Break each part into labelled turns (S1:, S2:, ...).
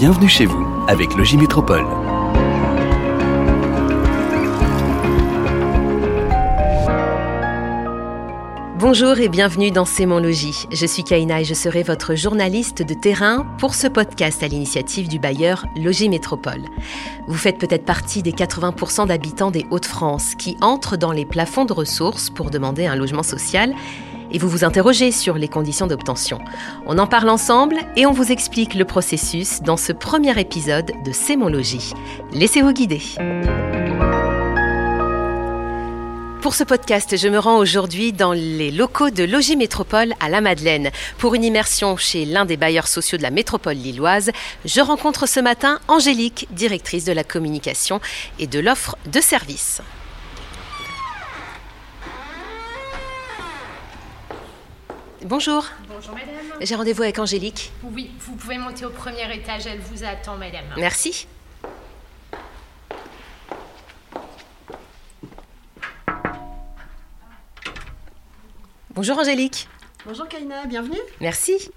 S1: Bienvenue chez vous avec Logis Métropole.
S2: Bonjour et bienvenue dans C'est mon logis. Je suis Kaina et je serai votre journaliste de terrain pour ce podcast à l'initiative du bailleur Logis Métropole. Vous faites peut-être partie des 80% d'habitants des Hauts-de-France qui entrent dans les plafonds de ressources pour demander un logement social et vous vous interrogez sur les conditions d'obtention. On en parle ensemble et on vous explique le processus dans ce premier épisode de C'est mon logis. Laissez-vous guider. Pour ce podcast, je me rends aujourd'hui dans les locaux de Logis Métropole à la Madeleine. Pour une immersion chez l'un des bailleurs sociaux de la métropole lilloise, je rencontre ce matin Angélique, directrice de la communication et de l'offre de services. Bonjour.
S3: Bonjour madame.
S2: J'ai rendez-vous avec Angélique.
S3: Oui, vous pouvez monter au premier étage, elle vous attend madame.
S2: Merci. Bonjour Angélique.
S4: Bonjour Kaina, bienvenue.
S2: Merci.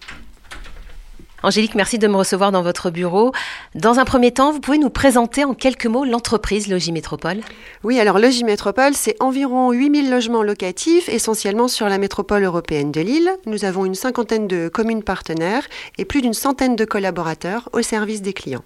S2: Angélique, merci de me recevoir dans votre bureau. Dans un premier temps, vous pouvez nous présenter en quelques mots l'entreprise Logis Métropole
S4: Oui, alors Logis Métropole, c'est environ 8000 logements locatifs, essentiellement sur la métropole européenne de Lille. Nous avons une cinquantaine de communes partenaires et plus d'une centaine de collaborateurs au service des clients.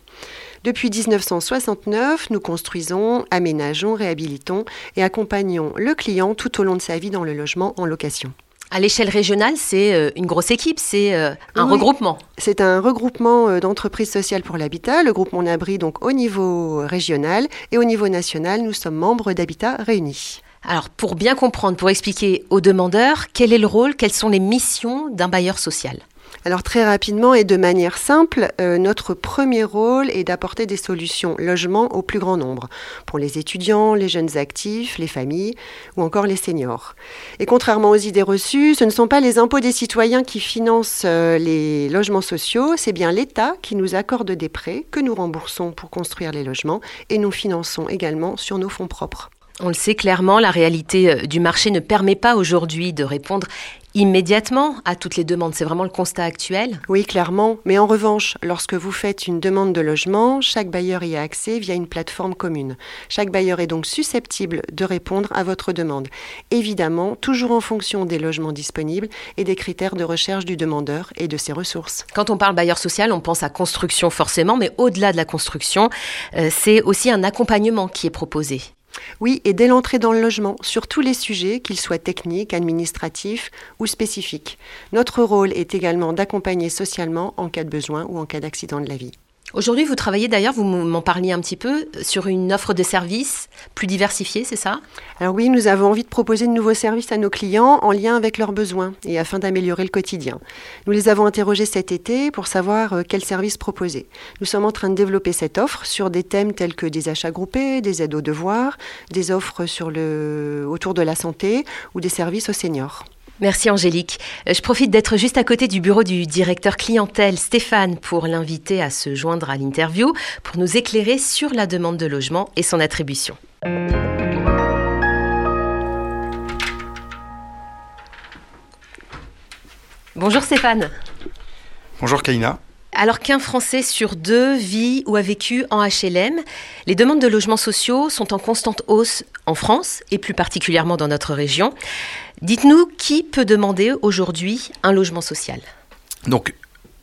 S4: Depuis 1969, nous construisons, aménageons, réhabilitons et accompagnons le client tout au long de sa vie dans le logement en location.
S2: À l'échelle régionale, c'est euh, une grosse équipe, c'est euh, un
S4: Oui.
S2: regroupement.
S4: C'est un regroupement euh, d'entreprises sociales pour l'habitat, le groupe Mon Abri donc au niveau régional et au niveau national, nous sommes membres d'Habitat Réunis.
S2: Alors, pour bien comprendre, pour expliquer aux demandeurs, quel est le rôle, quelles sont les missions d'un bailleur social?
S4: Alors très rapidement et de manière simple, euh, notre premier rôle est d'apporter des solutions logement au plus grand nombre, pour les étudiants, les jeunes actifs, les familles ou encore les seniors. Et contrairement aux idées reçues, ce ne sont pas les impôts des citoyens qui financent euh, les logements sociaux, c'est bien l'État qui nous accorde des prêts que nous remboursons pour construire les logements et nous finançons également sur nos fonds propres.
S2: On le sait clairement, la réalité euh, du marché ne permet pas aujourd'hui de répondre immédiatement à toutes les demandes. C'est vraiment le constat actuel.
S4: Oui, clairement. Mais en revanche, lorsque vous faites une demande de logement, chaque bailleur y a accès via une plateforme commune. Chaque bailleur est donc susceptible de répondre à votre demande. Évidemment, toujours en fonction des logements disponibles et des critères de recherche du demandeur et de ses ressources.
S2: Quand on parle bailleur social, on pense à construction forcément, mais au-delà de la construction, euh, c'est aussi un accompagnement qui est proposé.
S4: Oui, et dès l'entrée dans le logement, sur tous les sujets, qu'ils soient techniques, administratifs ou spécifiques. Notre rôle est également d'accompagner socialement en cas de besoin ou en cas d'accident de la vie.
S2: Aujourd'hui, vous travaillez d'ailleurs, vous m'en parliez un petit peu, sur une offre de services plus diversifiée, c'est ça?
S4: Alors oui, nous avons envie de proposer de nouveaux services à nos clients en lien avec leurs besoins et afin d'améliorer le quotidien. Nous les avons interrogés cet été pour savoir euh, quels services proposer. Nous sommes en train de développer cette offre sur des thèmes tels que des achats groupés, des aides aux devoirs, des offres autour de la santé ou des services aux seniors.
S2: Merci Angélique. Euh, Je profite d'être juste à côté du bureau du directeur clientèle Stéphane pour l'inviter à se joindre à l'interview pour nous éclairer sur la demande de logement et son attribution. Bonjour Stéphane.
S5: Bonjour Kaina.
S2: Alors qu'un Français sur deux vit ou a vécu en HLM, les demandes de logements sociaux sont en constante hausse en France et plus particulièrement dans notre région. Dites-nous qui peut demander aujourd'hui un logement social?
S5: Donc,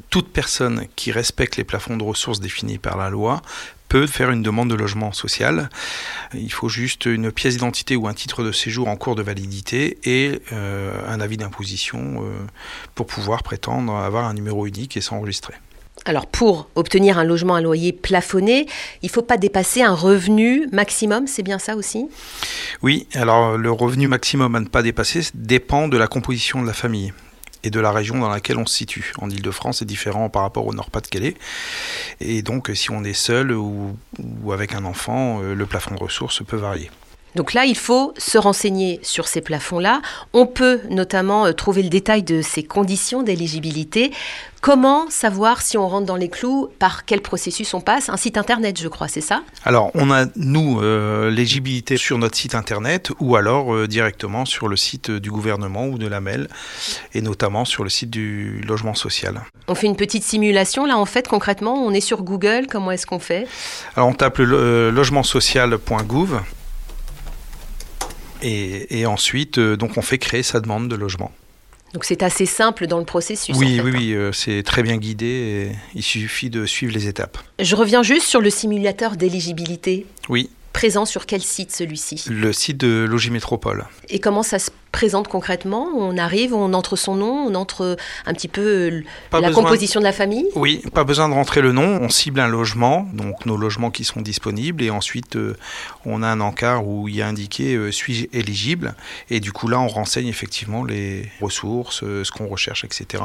S5: toute personne qui respecte les plafonds de ressources définis par la loi peut faire une demande de logement social. Il faut juste une pièce d'identité ou un titre de séjour en cours de validité et euh, un avis d'imposition euh, pour pouvoir prétendre avoir un numéro unique et s'enregistrer.
S2: Alors pour obtenir un logement à loyer plafonné, il ne faut pas dépasser un revenu maximum, c'est bien ça aussi?
S5: Oui, alors le revenu maximum à ne pas dépasser dépend de la composition de la famille et de la région dans laquelle on se situe. En Ile-de-France, c'est différent par rapport au Nord-Pas-de-Calais. Et donc, si on est seul ou, ou avec un enfant, euh, le plafond de ressources peut varier.
S2: Donc là, il faut se renseigner sur ces plafonds-là. On peut notamment euh, trouver le détail de ces conditions d'éligibilité. Comment savoir si on rentre dans les clous Par quel processus on passe? Un site internet, je crois, c'est ça?
S5: Alors, on a, nous, euh, l'éligibilité sur notre site internet ou alors euh, directement sur le site du gouvernement ou de la MEL et notamment sur le site du logement social.
S2: On fait une petite simulation. Là, en fait, concrètement, on est sur Google. Comment est-ce qu'on fait?
S5: Alors, on tape le logementsocial.gouv et, et ensuite, euh, donc, on fait créer sa demande de logement.
S2: Donc c'est assez simple dans le processus.
S5: Oui,
S2: en fait,
S5: oui,
S2: hein.
S5: oui, euh, c'est très bien guidé. Et il suffit de suivre les étapes.
S2: Je reviens juste sur le simulateur d'éligibilité.
S5: Oui,
S2: Présent sur quel site celui-ci?
S5: Le site de Logis Métropole.
S2: Et comment ça se présente concrètement On arrive, on entre son nom, on entre un petit peu
S5: Pas
S2: la
S5: besoin-
S2: composition de la famille?
S5: Oui, pas besoin de rentrer le nom. On cible un logement, donc nos logements qui sont disponibles, et ensuite euh, on a un encart où il y a indiqué euh, suis-je éligible, et du coup là on renseigne effectivement les ressources, euh, ce qu'on recherche, etc.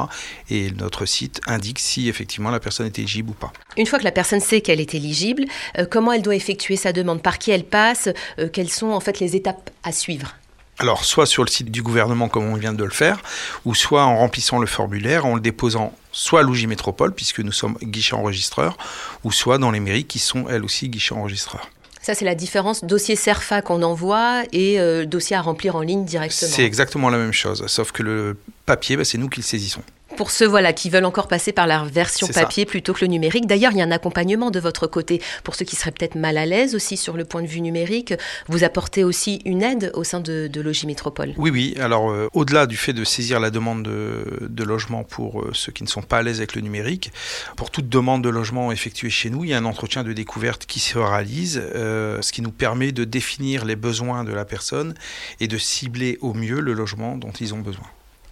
S5: Et notre site indique si effectivement la personne est éligible ou pas.
S2: Une fois que la personne sait qu'elle est éligible, comment elle doit effectuer sa demande? Par qui elle passe? Quelles sont en fait les étapes à suivre?
S5: Alors, soit sur le site du gouvernement, comme on vient de le faire, ou soit en remplissant le formulaire, en le déposant soit à Métropole, puisque nous sommes guichet enregistreur, ou soit dans les mairies qui sont elles aussi guichet enregistreurs.
S2: Ça, c'est la différence dossier CERFA qu'on envoie et euh, dossier à remplir en ligne directement.
S5: C'est exactement la même chose, sauf que le papier, bah, c'est nous qui le saisissons.
S2: Pour ceux voilà, qui veulent encore passer par la version
S5: ça.
S2: papier plutôt que le numérique, d'ailleurs, il y a un accompagnement de votre côté. Pour ceux qui seraient peut-être mal à l'aise aussi sur le point de vue numérique, vous apportez aussi une aide au sein de, de Logis Métropole.
S5: Oui, oui. Alors, euh, au-delà du fait de saisir la demande de, de logement pour euh, ceux qui ne sont pas à l'aise avec le numérique, pour toute demande de logement effectuée chez nous, il y a un entretien de découverte qui se réalise, euh, ce qui nous permet de définir les besoins de la personne et de cibler au mieux le logement dont ils ont besoin.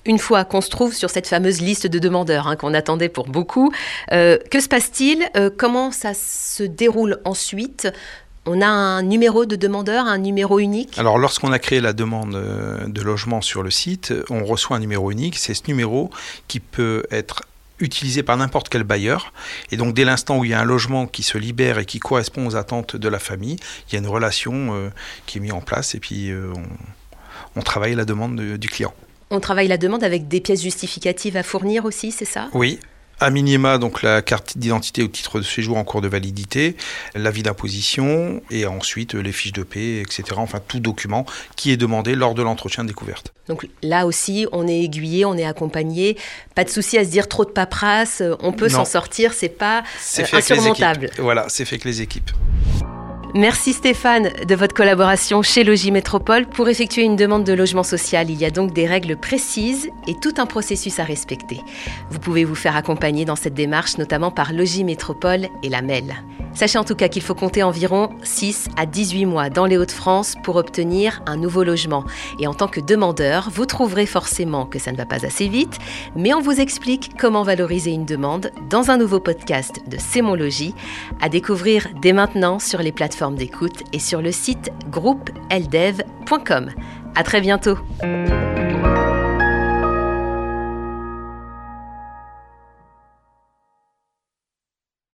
S2: Une fois qu'on se trouve sur cette fameuse liste de demandeurs hein, qu'on attendait pour beaucoup, euh, que se passe-t-il? Euh, Comment ça se déroule ensuite? On a un numéro de demandeur, un numéro unique?
S5: Alors, lorsqu'on a créé la demande euh, de logement sur le site, on reçoit un numéro unique. C'est ce numéro qui peut être utilisé par n'importe quel bailleur. Et donc, dès l'instant où il y a un logement qui se libère et qui correspond aux attentes de la famille, il y a une relation qui est mise en place et puis on, on travaille la demande de- du client.
S2: On travaille la demande avec des pièces justificatives à fournir aussi, c'est ça?
S5: Oui. À minima, donc la carte d'identité ou titre de séjour en cours de validité, l'avis d'imposition et ensuite les fiches de paie, etc. Enfin, tout document qui est demandé lors de l'entretien de découverte.
S2: Donc là aussi, on est aiguillé, on est accompagné. Pas de souci à se dire trop de paperasse, on peut s'en sortir, c'est pas euh, insurmontable.
S5: Voilà, c'est fait avec les équipes.
S2: Merci Stéphane de votre collaboration chez Logis Métropole. Pour effectuer une demande de logement social, il y a donc des règles précises et tout un processus à respecter. Vous pouvez vous faire accompagner dans cette démarche, notamment par Logis Métropole et la MEL. Sachez en tout cas qu'il faut compter environ 6 à 18 mois dans les Hauts-de-France pour obtenir un nouveau logement. Et en tant que demandeur, vous trouverez forcément que ça ne va pas assez vite, mais on vous explique comment valoriser une demande dans un nouveau podcast de C'est mon logis, à découvrir dès maintenant sur les plateformes d'écoute et sur le site groupeeldev.com. À très bientôt.